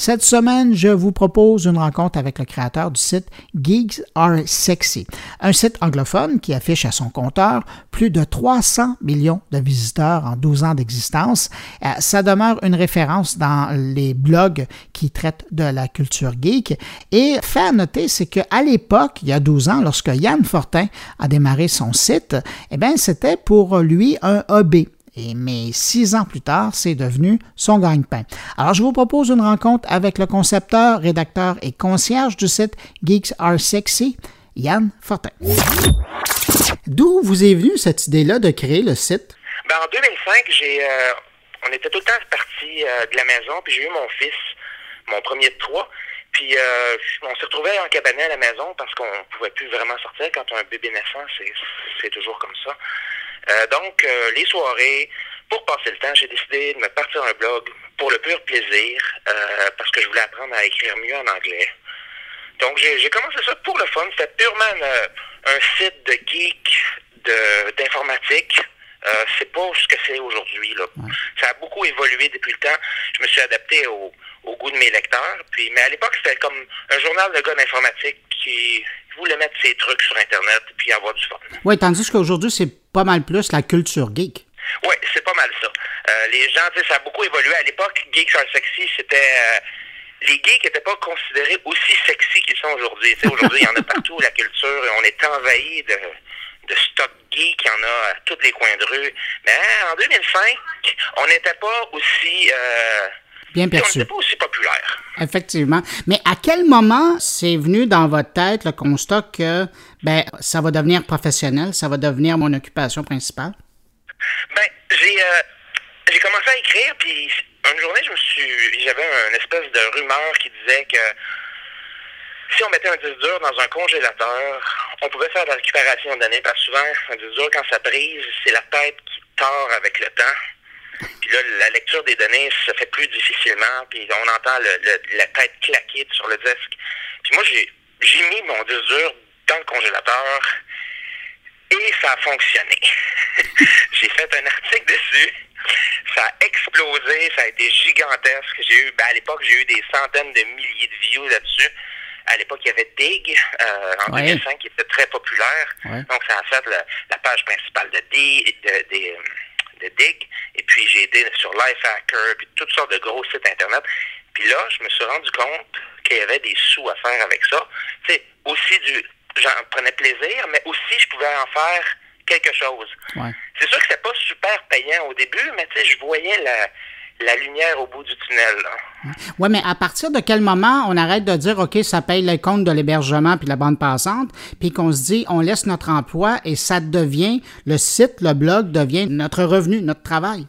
Cette semaine, je vous propose une rencontre avec le créateur du site Geeks Are Sexy, un site anglophone qui affiche à son compteur plus de 300 millions de visiteurs en 12 ans d'existence. Euh, ça demeure une référence dans les blogs qui traitent de la culture geek. Et faire noter, c'est qu'à l'époque, il y a 12 ans, lorsque Yann Fortin a démarré son site, eh bien, c'était pour lui un hobby mais six ans plus tard, c'est devenu son gagne-pain. Alors, je vous propose une rencontre avec le concepteur, rédacteur et concierge du site Geeks Are Sexy, Yann Fortin. D'où vous est venue cette idée-là de créer le site? Ben, en 2005, j'ai, euh, on était tout le temps parti euh, de la maison, puis j'ai eu mon fils, mon premier de trois. Puis euh, on s'est retrouvé en cabanet à la maison parce qu'on pouvait plus vraiment sortir. Quand on a un bébé naissant, c'est toujours comme ça. Euh, donc, euh, les soirées, pour passer le temps, j'ai décidé de me partir un blog pour le pur plaisir, euh, parce que je voulais apprendre à écrire mieux en anglais. Donc, j'ai commencé ça pour le fun. C'était purement un site de geek d'informatique. Euh, c'est pas ce que c'est aujourd'hui. Là. Ça a beaucoup évolué depuis le temps. Je me suis adapté au, goût de mes lecteurs. Puis, mais à l'époque, c'était comme un journal de gars d'informatique qui voulait mettre ses trucs sur Internet puis avoir du fun. Oui, tandis qu'aujourd'hui, c'est pas mal plus la culture geek. Oui, c'est pas mal ça. Euh, les gens, ça a beaucoup évolué. À l'époque, Geeks are sexy, c'était... Euh, les geeks n'étaient pas considérés aussi sexy qu'ils sont aujourd'hui. Aujourd'hui, il y en a partout, la culture, on est envahi de de stock geek, il y en a à tous les coins de rue. Mais en 2005, on n'était pas aussi... Euh, Bien perçu. Pas aussi populaire. Effectivement. Mais à quel moment c'est venu dans votre tête le constat que ben, ça va devenir professionnel, ça va devenir mon occupation principale? Ben, j'ai, euh, j'ai commencé à écrire, puis une journée, je me suis, j'avais une espèce de rumeur qui disait que si on mettait un disque dur dans un congélateur, on pouvait faire de la récupération de données, parce que souvent, un disque dur, quand ça brise, c'est la tête qui tord avec le temps. Puis là, la lecture des données se fait plus difficilement, puis on entend la tête claquer sur le disque. Puis moi, j'ai, j'ai mis mon disque dur dans le congélateur et ça a fonctionné. j'ai fait un article dessus. Ça a explosé, ça a été gigantesque. J'ai eu, ben à l'époque, j'ai eu des centaines de milliers de views là-dessus. À l'époque, il y avait Dig euh, en 2005 qui était très populaire. Donc, ça a fait la page principale de, Dig, de, Dig. Et puis, j'ai aidé sur Lifehacker, puis toutes sortes de gros sites Internet. Puis là, je me suis rendu compte qu'il y avait des sous à faire avec ça. Tu sais, aussi du... J'en prenais plaisir, mais aussi, je pouvais en faire quelque chose. C'est sûr que c'est pas super payant au début, mais tu sais, je voyais la la lumière au bout du tunnel. Oui, mais à partir de quel moment on arrête de dire, OK, ça paye les comptes de l'hébergement puis la bande passante, puis qu'on se dit, on laisse notre emploi et ça devient, le site, le blog devient notre revenu, notre travail?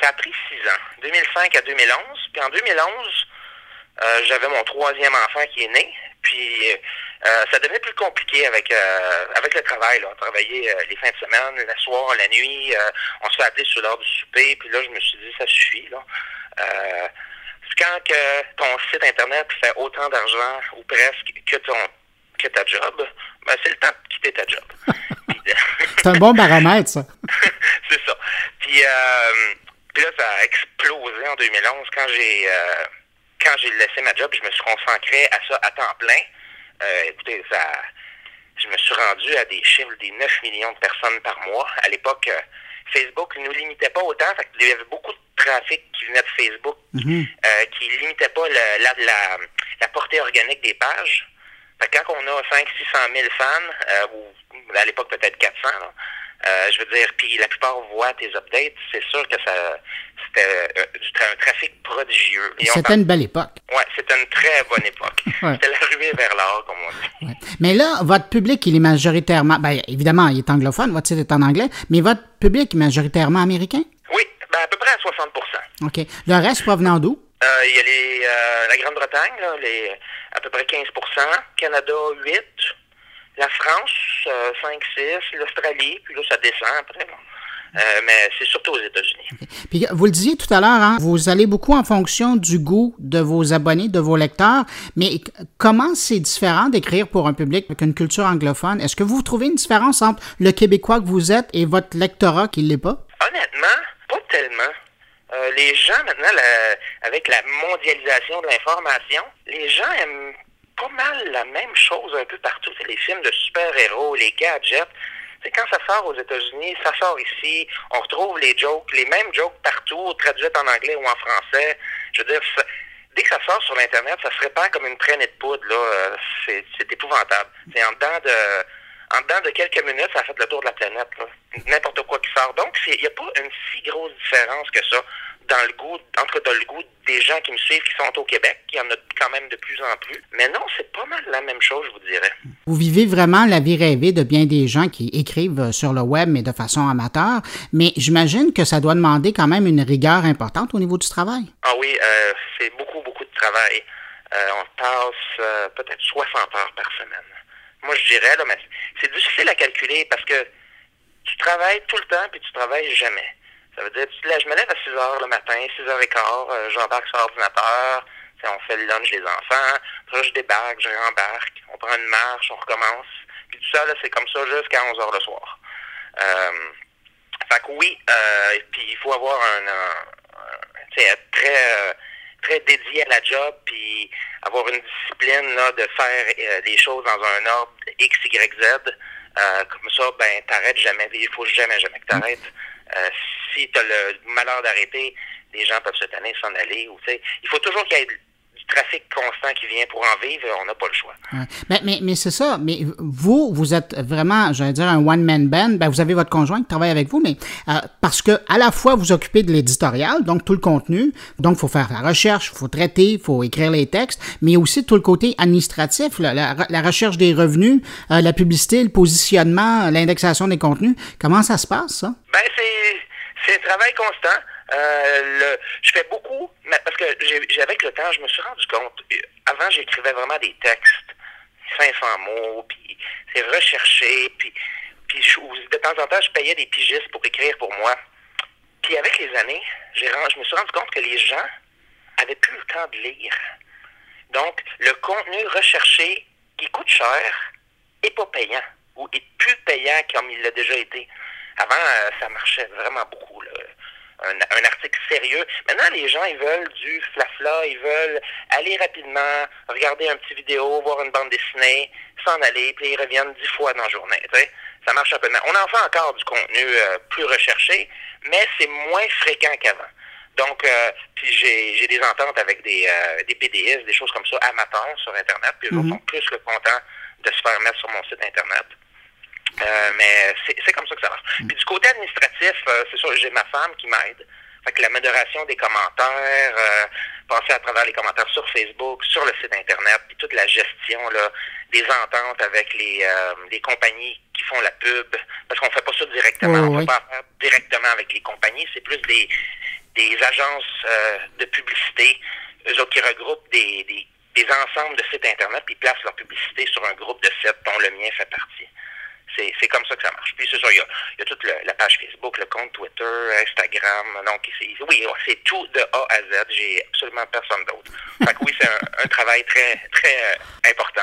Ça a pris six ans, 2005 à 2011. Puis en 2011, euh, j'avais mon troisième enfant qui est né. Puis euh, ça devenait plus compliqué avec euh, avec le travail. Là. On travaillait les fins de semaine, le soir, la nuit. on se fait appeler sur l'heure du souper. Puis là, je me suis dit, ça suffit. Là. quand que ton site Internet fait autant d'argent, ou presque, que ton que ta job, ben, c'est le temps de quitter ta job. c'est un bon baromètre, ça. c'est ça. Puis, puis, là, ça a explosé en 2011 quand j'ai quand j'ai laissé ma job, je me suis consacré à ça à temps plein. Euh, écoutez, ça, je me suis rendu à des chiffres des 9 millions de personnes par mois. À l'époque, euh, Facebook ne nous limitait pas autant. Fait il y avait beaucoup de trafic qui venait de Facebook mhm. euh, qui ne limitait pas la, la, portée organique des pages. Fait quand on a 5 600 000 fans, ou à l'époque peut-être 400, là, euh, je veux dire, puis la plupart voient tes updates. C'est sûr que ça c'était euh, un trafic prodigieux. C'était une belle époque. Oui, c'était une très bonne époque. C'était la ruée vers l'or, comme on dit. Mais là, votre public, il est majoritairement, bien évidemment, il est anglophone, votre site est en anglais, mais votre public est majoritairement américain? Oui, ben, à peu près à 60% OK. Le reste provenant d'où? Euh, il y a les, la Grande-Bretagne, à peu près 15% Canada, 8 la France, 5-6, euh, l'Australie, puis là, ça descend après. Euh, mais c'est surtout aux États-Unis. Puis vous le disiez tout à l'heure, hein, vous allez beaucoup en fonction du goût de vos abonnés, de vos lecteurs, mais comment c'est différent d'écrire pour un public avec une culture anglophone? Est-ce que vous trouvez une différence entre le Québécois que vous êtes et votre lectorat qui ne l'est pas? Honnêtement, pas tellement. Euh, les gens, maintenant, avec la mondialisation de l'information, les gens aiment pas mal la même chose un peu partout. C'est les films de super-héros, les gadgets. C'est quand ça sort aux États-Unis, ça sort ici, on retrouve les jokes, les mêmes jokes partout, traduites en anglais ou en français. Je veux dire, dès que ça sort sur l'Internet, ça se répand comme une traînée de poudre. Là. C'est, épouvantable. C'est en dedans de en dedans de quelques minutes, ça a fait le tour de la planète. N'importe quoi qui sort. Donc, il n'y a pas une si grosse différence que ça dans le goût, entre dans le goût des gens qui me suivent qui sont au Québec. Il y en a quand même de plus en plus. Mais non, c'est pas mal la même chose, je vous dirais. Vous vivez vraiment la vie rêvée de bien des gens qui écrivent sur le web, mais de façon amateur. Mais j'imagine que ça doit demander quand même une rigueur importante au niveau du travail. Ah oui, euh, c'est beaucoup, beaucoup de travail. Euh, on passe euh, peut-être 60 heures par semaine. Moi, je dirais, là, mais c'est difficile à calculer parce que tu travailles tout le temps puis tu travailles jamais. Ça veut dire, je me lève à 6 heures le matin, 6 h 15 euh, j'embarque sur l'ordinateur, on fait le lunch des enfants, après je débarque, je rembarque, on prend une marche, on recommence. Puis tout ça, là, c'est comme ça jusqu'à 11 heures le soir. Euh, fait que oui, euh, puis il faut avoir un, un, être très très dédié à la job, puis avoir une discipline là, de faire des choses dans un ordre X, Y, Z. comme ça, ben, t'arrêtes jamais. Il faut jamais, jamais que t'arrêtes. Euh, si tu as le malheur d'arrêter, les gens peuvent se tanner, s'en aller. Ou, il faut toujours qu'il y ait trafic constant qui vient pour en vivre, on n'a pas le choix. Mais, mais, mais c'est ça. Mais vous, vous êtes vraiment, j'allais dire, un one-man band. Ben, vous avez votre conjoint qui travaille avec vous, mais euh, parce que à la fois, vous occupez de l'éditorial, donc tout le contenu. Donc, il faut faire la recherche, il faut traiter, il faut écrire les textes, mais aussi tout le côté administratif, la, la, recherche des revenus, euh, la publicité, le positionnement, l'indexation des contenus. Comment ça se passe, ça? Ben, c'est un travail constant. Euh, je fais beaucoup, mais parce que j'ai, avec le temps, je me suis rendu compte. Avant, j'écrivais vraiment des textes, 500 mots, puis c'est recherché, puis, puis de temps en temps, je payais des pigistes pour écrire pour moi. Puis avec les années, je me suis rendu compte que les gens avaient plus le temps de lire. Donc, le contenu recherché qui coûte cher est pas payant ou est plus payant comme il l'a déjà été. Avant, euh, ça marchait vraiment beaucoup. Là un, article sérieux. Maintenant, les gens, ils veulent du flafla, ils veulent aller rapidement, regarder un petit vidéo, voir une bande dessinée, s'en aller, puis ils reviennent dix fois dans la journée. Ça marche un peu. On en fait encore du contenu euh, plus recherché, mais c'est moins fréquent qu'avant. Donc, euh, puis j'ai des ententes avec des, euh, des PDS, des choses comme ça, amateurs sur Internet, puis mm sont plus que contents de se faire mettre sur mon site Internet. Euh, mais c'est comme ça que ça marche. Puis du côté administratif, euh, c'est sûr, j'ai ma femme qui m'aide. Fait que la modération des commentaires, euh, passer à travers les commentaires sur Facebook, sur le site Internet, puis toute la gestion là, des ententes avec les, les compagnies qui font la pub. Parce qu'on fait pas ça directement. on ne peut pas faire directement avec les compagnies. C'est plus des, des agences de publicité, eux autres qui regroupent des, des, des ensembles de sites Internet, puis placent leur publicité sur un groupe de sites dont le mien fait partie. C'est comme ça que ça marche. Puis c'est ça, il y a, toute la page Facebook, le compte Twitter, Instagram. Donc, oui, c'est tout de A à Z. J'ai absolument personne d'autre. Fait que oui, c'est un, travail très, très euh, important.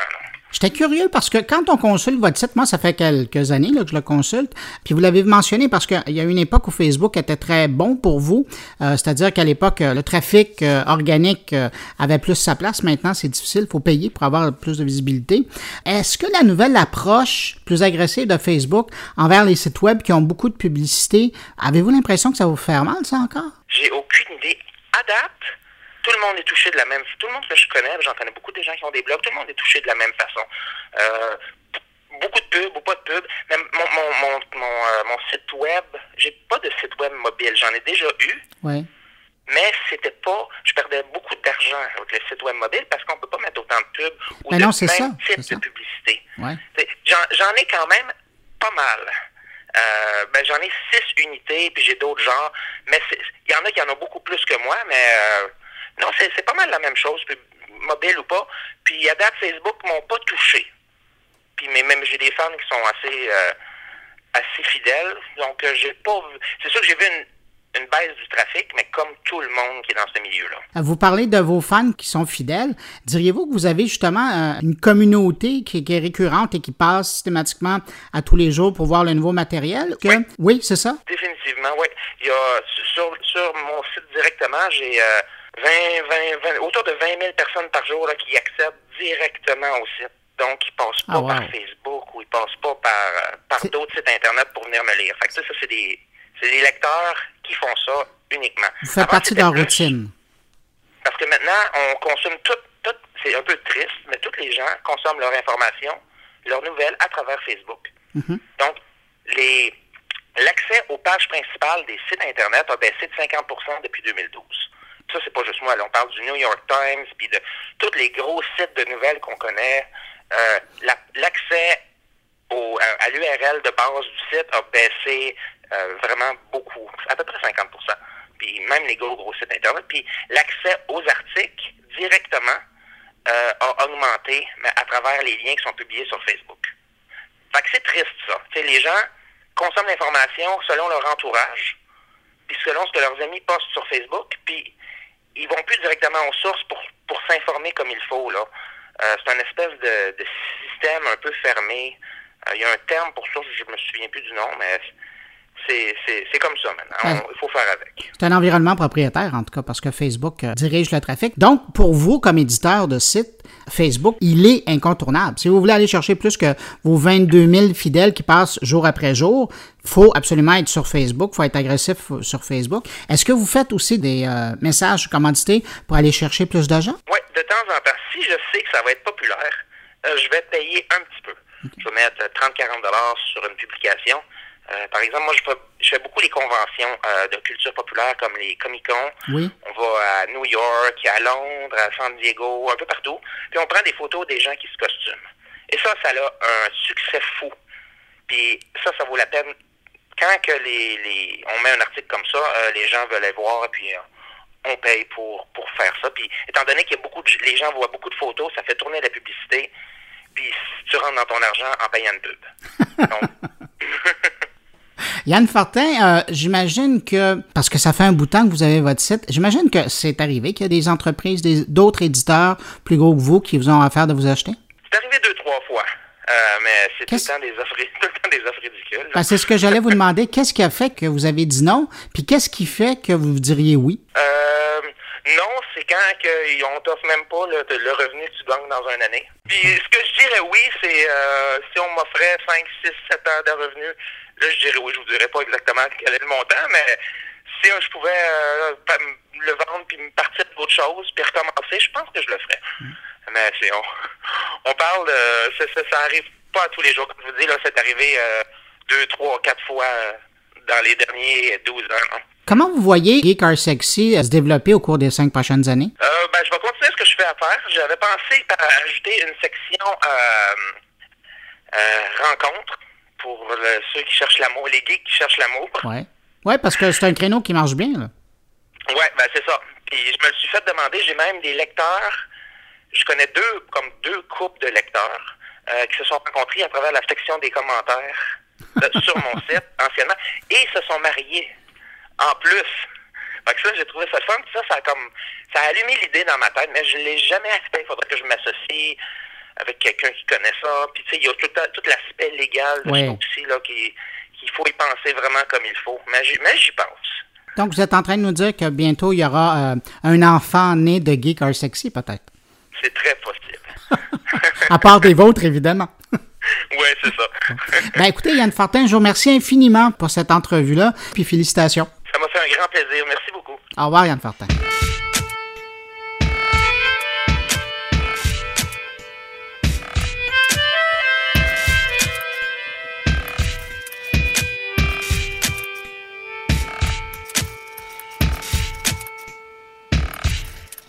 J'étais curieux parce que quand on consulte votre site, moi, ça fait quelques années là, que je le consulte, puis vous l'avez mentionné parce qu'il y a une époque où Facebook était très bon pour vous, euh, c'est-à-dire qu'à l'époque, le trafic euh, organique euh, avait plus sa place. Maintenant, c'est difficile, il faut payer pour avoir plus de visibilité. Est-ce que la nouvelle approche plus agressive de Facebook envers les sites web qui ont beaucoup de publicité, avez-vous l'impression que ça vous faire mal, ça encore? J'ai aucune idée. Adapte tout le monde est touché de la même Tout le monde que je connais, j'en connais beaucoup des gens qui ont des blogs, tout le monde est touché de la même façon. Euh, beaucoup de pubs ou pas de pubs. Même mon, mon, mon, mon, euh, mon site web, j'ai pas de site web mobile. J'en ai déjà eu. Oui. Mais c'était pas. Je perdais beaucoup d'argent avec le site web mobile parce qu'on peut pas mettre autant de pubs ou ben de non, même ça, type de publicité. Ouais. J'en ai quand même pas mal. Euh, ben, j'en ai six unités, puis j'ai d'autres genres. Mais il y en a qui en ont beaucoup plus que moi, mais euh, c'est pas mal la même chose, mobile ou pas. Puis à date, Facebook m'ont pas touché. Puis mais même j'ai des fans qui sont assez euh, assez fidèles. Donc euh, j'ai pas C'est sûr que j'ai vu une, baisse du trafic, mais comme tout le monde qui est dans ce milieu-là. Vous parlez de vos fans qui sont fidèles. Diriez-vous que vous avez justement euh, une communauté qui, est récurrente et qui passe systématiquement à tous les jours pour voir le nouveau matériel? Oui, oui c'est ça? Définitivement, oui. Il y a, sur, sur mon site directement, j'ai 20, 20, autour de 20 000 personnes par jour là, qui accèdent directement au site. Donc, ils ne passent pas ah, par Facebook ou ils ne passent pas par, euh, par d'autres sites Internet pour venir me lire. Fait que ça, ça c'est des, des, lecteurs qui font ça uniquement. Vous faites partie de leur routine. Parce que maintenant, on consomme tout, tout c'est un peu triste, mais tous les gens consomment leur information, leurs nouvelles à travers Facebook. Mm-hmm. Donc, les, l'accès aux pages principales des sites Internet a baissé de 50% depuis 2012 ça, c'est pas juste moi. on parle du New York Times, puis de tous les gros sites de nouvelles qu'on connaît. Euh, l'accès à, l'URL de base du site a baissé euh, vraiment beaucoup, à peu près 50% Puis même les gros, gros sites Internet. Puis l'accès aux articles directement euh, a augmenté mais à travers les liens qui sont publiés sur Facebook. Fait que c'est triste, ça. les gens consomment l'information selon leur entourage, puis selon ce que leurs amis postent sur Facebook, puis ils vont plus directement aux sources pour, pour s'informer comme il faut. là. Euh, c'est un espèce de, de, système un peu fermé. Il y a un terme pour ça, je me souviens plus du nom, mais c'est comme ça maintenant. il faut faire avec. C'est un environnement propriétaire, en tout cas, parce que Facebook euh, dirige le trafic. Donc, pour vous, comme éditeur de site, Facebook, il est incontournable. Si vous voulez aller chercher plus que vos 22 000 fidèles qui passent jour après jour, faut absolument être sur Facebook, faut être agressif sur Facebook. Est-ce que vous faites aussi des euh, messages commandités pour aller chercher plus d'agents? Oui, de temps en temps. Si je sais que ça va être populaire, euh, je vais payer un petit peu. Je vais mettre 30-40 dollars sur une publication. Euh, par exemple, moi, je fais, je fais beaucoup les conventions euh, de culture populaire comme les Comic-Con. Oui. On va à New York, à Londres, à San Diego, un peu partout. Puis on prend des photos des gens qui se costument. Et ça, ça a un succès fou. Puis ça, ça vaut la peine. Quand que les, les on met un article comme ça, euh, les gens veulent aller voir, puis on paye pour, pour faire ça. Puis étant donné qu'il y a beaucoup de, les gens voient beaucoup de photos, ça fait tourner la publicité. Puis tu rentres dans ton argent en payant une pub. Donc, Yann Fortin, euh, j'imagine que, parce que ça fait un bout de temps que vous avez votre site, j'imagine que c'est arrivé qu'il y a des entreprises, d'autres éditeurs plus gros que vous qui vous ont affaire de vous acheter? C'est arrivé deux, trois fois. Euh, mais c'est tout le, temps des offres, tout le temps des offres ridicules. Ben, c'est ce que j'allais vous demander. Qu'est-ce qui a fait que vous avez dit non? Puis qu'est-ce qui fait que vous diriez oui? Euh, non, c'est quand on t'offre même pas le, le, revenu que tu gagnes dans une année. Puis ce que je dirais oui, c'est euh, si on m'offrait 5, 6, 7 ans de revenus, là je dirais oui, je vous dirais pas exactement quel est le montant, mais si je pouvais euh, le vendre puis me partir d'autre chose puis recommencer, je pense que je le ferais. Mm. Mais c'est on, on parle de ça, ça, arrive pas tous les jours. Comme je vous dis, là, c'est arrivé euh, deux, trois, quatre fois dans les derniers 12 ans. Comment vous voyez Geek Car Sexy se développer au cours des cinq prochaines années? Euh, ben, je vais continuer ce que je fais à faire. J'avais pensé à ajouter une section euh, euh, rencontre pour ceux qui cherchent l'amour, les geeks qui cherchent l'amour. Oui. Ouais, parce que c'est un créneau qui marche bien. Là. Ouais, ben c'est ça. Puis je me suis fait demander, j'ai même des lecteurs, je connais deux, comme deux couples de lecteurs qui se sont rencontrés à travers la section des commentaires sur mon site anciennement et se sont mariés en plus. Fait que ça, j'ai trouvé ça fun. Ça, ça a comme ça a allumé l'idée dans ma tête, mais je l'ai jamais fait. Il faudrait que je m'associe avec quelqu'un qui connaît ça. Puis tu sais, il y a tout, tout l'aspect légal oui. aussi là qui qu'il faut y penser vraiment comme il faut. Mais j'y pense. Donc, vous êtes en train de nous dire que bientôt, il y aura euh, un enfant né de Geek or Sexy, peut-être? C'est très possible. à part des vôtres, évidemment. oui, c'est ça. ben, écoutez, Yann Fortin, je vous remercie infiniment pour cette entrevue-là, puis félicitations. Ça m'a fait un grand plaisir. Merci beaucoup. Au revoir, Yann Fortin.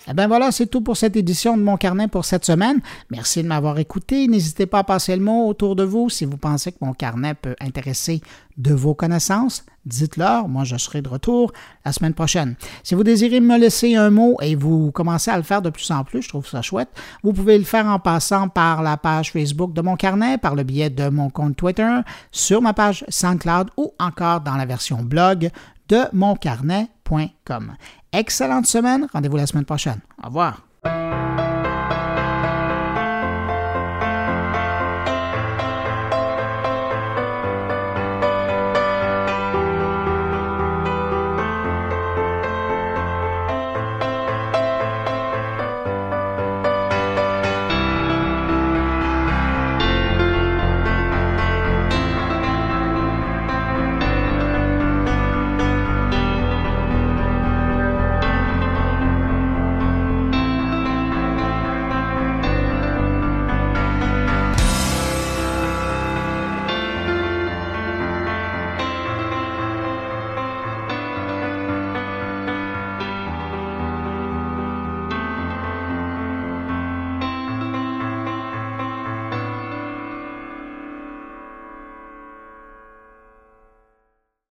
Eh bien voilà, c'est tout pour cette édition de Mon Carnet pour cette semaine. Merci de m'avoir écouté. N'hésitez pas à passer le mot autour de vous si vous pensez que Mon Carnet peut intéresser de vos connaissances. Dites-leur, moi je serai de retour la semaine prochaine. Si vous désirez me laisser un mot et vous commencez à le faire de plus en plus, je trouve ça chouette, vous pouvez le faire en passant par la page Facebook de Mon Carnet, par le biais de mon compte Twitter, sur ma page SoundCloud ou encore dans la version blog de moncarnet.com. Excellente semaine. Rendez-vous la semaine prochaine. Au revoir.